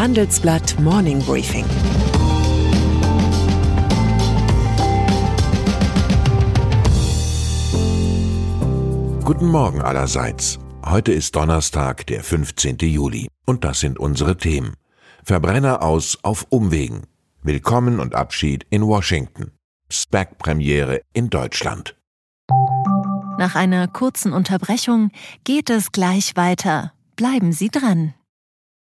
Handelsblatt Morning Briefing. Guten Morgen allerseits. Heute ist Donnerstag, der 15. Juli. Und das sind unsere Themen. Verbrenner aus auf Umwegen. Willkommen und Abschied in Washington. SPAC-Premiere in Deutschland. Nach einer kurzen Unterbrechung geht es gleich weiter. Bleiben Sie dran.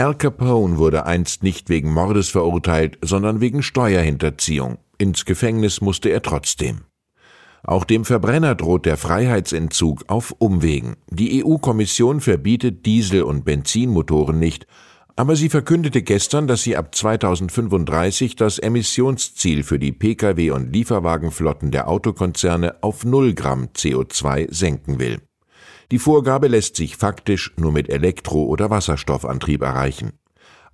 Al Capone wurde einst nicht wegen Mordes verurteilt, sondern wegen Steuerhinterziehung. Ins Gefängnis musste er trotzdem. Auch dem Verbrenner droht der Freiheitsentzug auf Umwegen. Die EU-Kommission verbietet Diesel- und Benzinmotoren nicht, aber sie verkündete gestern, dass sie ab 2035 das Emissionsziel für die Pkw- und Lieferwagenflotten der Autokonzerne auf 0 Gramm CO2 senken will. Die Vorgabe lässt sich faktisch nur mit Elektro- oder Wasserstoffantrieb erreichen.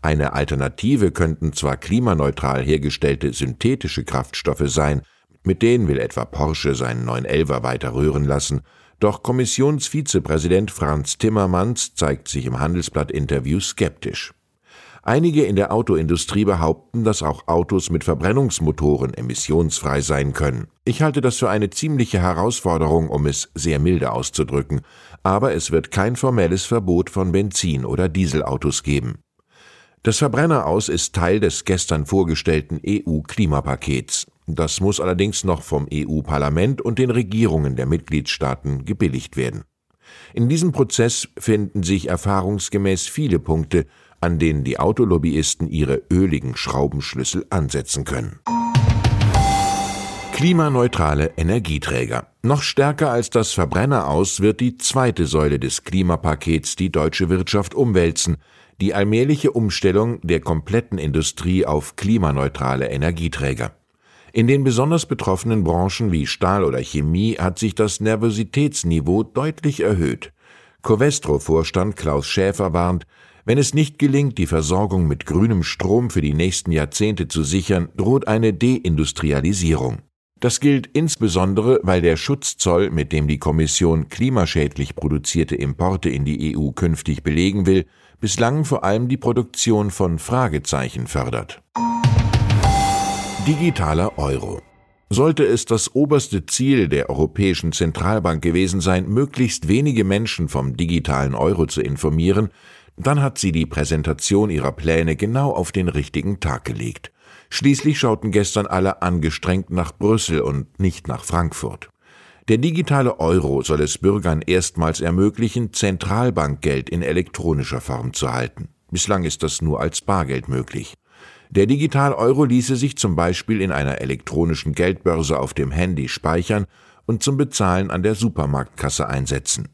Eine Alternative könnten zwar klimaneutral hergestellte synthetische Kraftstoffe sein, mit denen will etwa Porsche seinen 911er weiter rühren lassen, doch Kommissionsvizepräsident Franz Timmermans zeigt sich im Handelsblatt-Interview skeptisch. Einige in der Autoindustrie behaupten, dass auch Autos mit Verbrennungsmotoren emissionsfrei sein können. Ich halte das für eine ziemliche Herausforderung, um es sehr milde auszudrücken, aber es wird kein formelles Verbot von Benzin- oder Dieselautos geben. Das Verbrenneraus ist Teil des gestern vorgestellten EU-Klimapakets. Das muss allerdings noch vom EU-Parlament und den Regierungen der Mitgliedstaaten gebilligt werden. In diesem Prozess finden sich erfahrungsgemäß viele Punkte, an denen die Autolobbyisten ihre öligen Schraubenschlüssel ansetzen können. Klimaneutrale Energieträger. Noch stärker als das Verbrenner aus wird die zweite Säule des Klimapakets die deutsche Wirtschaft umwälzen, die allmähliche Umstellung der kompletten Industrie auf klimaneutrale Energieträger. In den besonders betroffenen Branchen wie Stahl oder Chemie hat sich das Nervositätsniveau deutlich erhöht. Covestro-Vorstand Klaus Schäfer warnt, wenn es nicht gelingt, die Versorgung mit grünem Strom für die nächsten Jahrzehnte zu sichern, droht eine Deindustrialisierung. Das gilt insbesondere, weil der Schutzzoll, mit dem die Kommission klimaschädlich produzierte Importe in die EU künftig belegen will, bislang vor allem die Produktion von Fragezeichen fördert. Digitaler Euro. Sollte es das oberste Ziel der Europäischen Zentralbank gewesen sein, möglichst wenige Menschen vom digitalen Euro zu informieren, dann hat sie die Präsentation ihrer Pläne genau auf den richtigen Tag gelegt. Schließlich schauten gestern alle angestrengt nach Brüssel und nicht nach Frankfurt. Der digitale Euro soll es Bürgern erstmals ermöglichen, Zentralbankgeld in elektronischer Form zu halten. Bislang ist das nur als Bargeld möglich. Der Digital-Euro ließe sich zum Beispiel in einer elektronischen Geldbörse auf dem Handy speichern und zum Bezahlen an der Supermarktkasse einsetzen.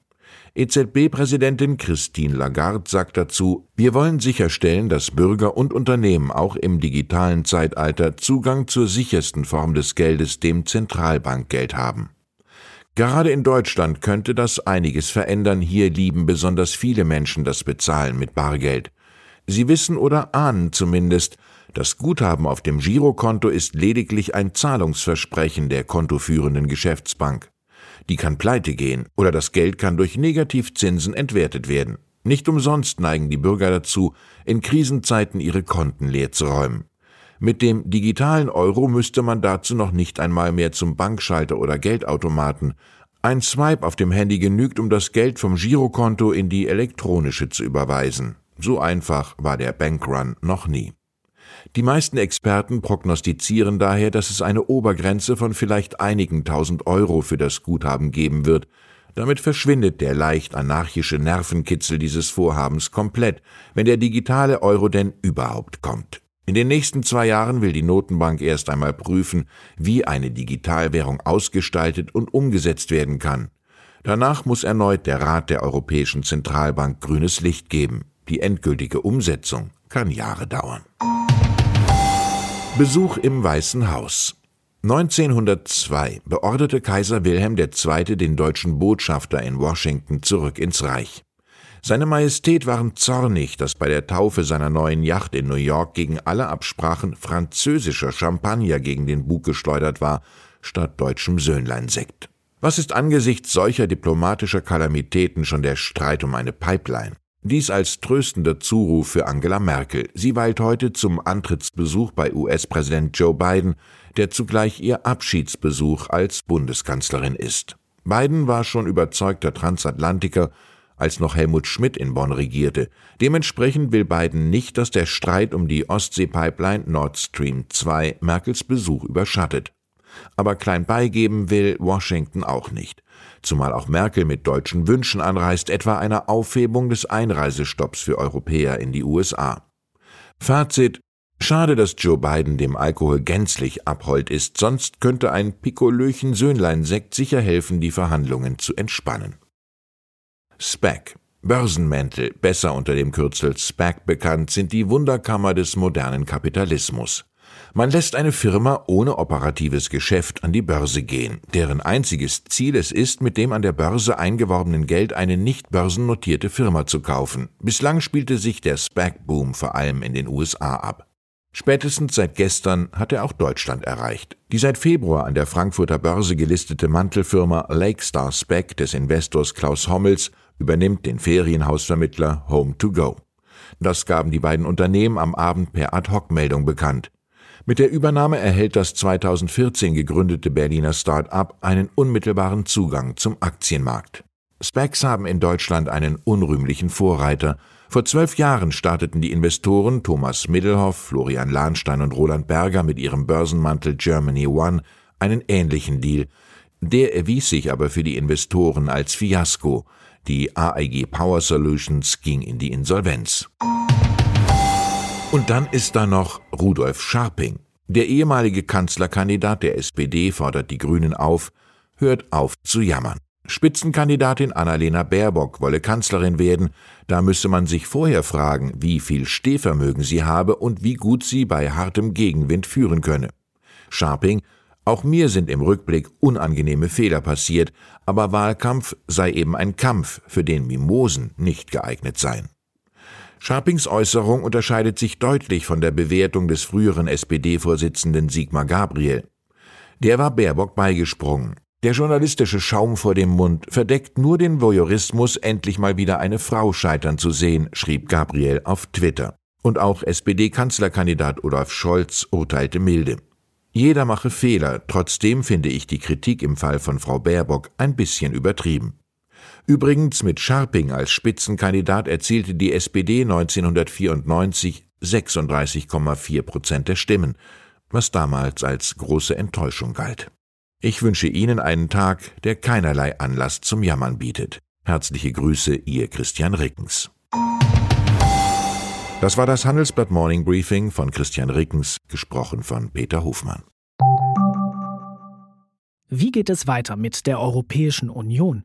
EZB-Präsidentin Christine Lagarde sagt dazu, wir wollen sicherstellen, dass Bürger und Unternehmen auch im digitalen Zeitalter Zugang zur sichersten Form des Geldes, dem Zentralbankgeld haben. Gerade in Deutschland könnte das einiges verändern, hier lieben besonders viele Menschen das Bezahlen mit Bargeld. Sie wissen oder ahnen zumindest, das Guthaben auf dem Girokonto ist lediglich ein Zahlungsversprechen der kontoführenden Geschäftsbank. Die kann pleite gehen oder das Geld kann durch Negativzinsen entwertet werden. Nicht umsonst neigen die Bürger dazu, in Krisenzeiten ihre Konten leer zu räumen. Mit dem digitalen Euro müsste man dazu noch nicht einmal mehr zum Bankschalter oder Geldautomaten. Ein Swipe auf dem Handy genügt, um das Geld vom Girokonto in die elektronische zu überweisen. So einfach war der Bankrun noch nie. Die meisten Experten prognostizieren daher, dass es eine Obergrenze von vielleicht einigen tausend Euro für das Guthaben geben wird. Damit verschwindet der leicht anarchische Nervenkitzel dieses Vorhabens komplett, wenn der digitale Euro denn überhaupt kommt. In den nächsten zwei Jahren will die Notenbank erst einmal prüfen, wie eine Digitalwährung ausgestaltet und umgesetzt werden kann. Danach muss erneut der Rat der Europäischen Zentralbank grünes Licht geben. Die endgültige Umsetzung kann Jahre dauern. Besuch im Weißen Haus 1902 beorderte Kaiser Wilhelm II. den deutschen Botschafter in Washington zurück ins Reich. Seine Majestät waren zornig, dass bei der Taufe seiner neuen Yacht in New York gegen alle Absprachen französischer Champagner gegen den Bug geschleudert war, statt deutschem Söhnleinsekt. Was ist angesichts solcher diplomatischer Kalamitäten schon der Streit um eine Pipeline? Dies als tröstender Zuruf für Angela Merkel. Sie weilt heute zum Antrittsbesuch bei US-Präsident Joe Biden, der zugleich ihr Abschiedsbesuch als Bundeskanzlerin ist. Biden war schon überzeugter Transatlantiker, als noch Helmut Schmidt in Bonn regierte. Dementsprechend will Biden nicht, dass der Streit um die Ostsee-Pipeline Nord Stream 2 Merkels Besuch überschattet. Aber klein beigeben will Washington auch nicht. Zumal auch Merkel mit deutschen Wünschen anreist, etwa einer Aufhebung des Einreisestopps für Europäer in die USA. Fazit Schade, dass Joe Biden dem Alkohol gänzlich abhold ist, sonst könnte ein Pikolöchen Söhnlein-Sekt sicher helfen, die Verhandlungen zu entspannen. SPAC Börsenmäntel, besser unter dem Kürzel SPAC bekannt, sind die Wunderkammer des modernen Kapitalismus. Man lässt eine Firma ohne operatives Geschäft an die Börse gehen, deren einziges Ziel es ist, mit dem an der Börse eingeworbenen Geld eine nicht börsennotierte Firma zu kaufen. Bislang spielte sich der SPAC-Boom vor allem in den USA ab. Spätestens seit gestern hat er auch Deutschland erreicht. Die seit Februar an der Frankfurter Börse gelistete Mantelfirma Lakestar Spec des Investors Klaus Hommels übernimmt den Ferienhausvermittler Home 2 Go. Das gaben die beiden Unternehmen am Abend per Ad-Hoc-Meldung bekannt. Mit der Übernahme erhält das 2014 gegründete Berliner Start-up einen unmittelbaren Zugang zum Aktienmarkt. Specs haben in Deutschland einen unrühmlichen Vorreiter. Vor zwölf Jahren starteten die Investoren Thomas Middelhoff, Florian Lahnstein und Roland Berger mit ihrem Börsenmantel Germany One einen ähnlichen Deal. Der erwies sich aber für die Investoren als Fiasko. Die AIG Power Solutions ging in die Insolvenz. Und dann ist da noch Rudolf Scharping. Der ehemalige Kanzlerkandidat der SPD fordert die Grünen auf, hört auf zu jammern. Spitzenkandidatin Annalena Baerbock wolle Kanzlerin werden, da müsse man sich vorher fragen, wie viel Stehvermögen sie habe und wie gut sie bei hartem Gegenwind führen könne. Scharping, auch mir sind im Rückblick unangenehme Fehler passiert, aber Wahlkampf sei eben ein Kampf, für den Mimosen nicht geeignet seien. Scharpings Äußerung unterscheidet sich deutlich von der Bewertung des früheren SPD-Vorsitzenden Sigmar Gabriel. Der war Baerbock beigesprungen. Der journalistische Schaum vor dem Mund verdeckt nur den Voyeurismus, endlich mal wieder eine Frau scheitern zu sehen, schrieb Gabriel auf Twitter. Und auch SPD-Kanzlerkandidat Olaf Scholz urteilte milde. Jeder mache Fehler, trotzdem finde ich die Kritik im Fall von Frau Baerbock ein bisschen übertrieben. Übrigens mit Scharping als Spitzenkandidat erzielte die SPD 1994 36,4 Prozent der Stimmen, was damals als große Enttäuschung galt. Ich wünsche Ihnen einen Tag, der keinerlei Anlass zum Jammern bietet. Herzliche Grüße, Ihr Christian Rickens. Das war das Handelsblatt Morning Briefing von Christian Rickens, gesprochen von Peter Hofmann. Wie geht es weiter mit der Europäischen Union?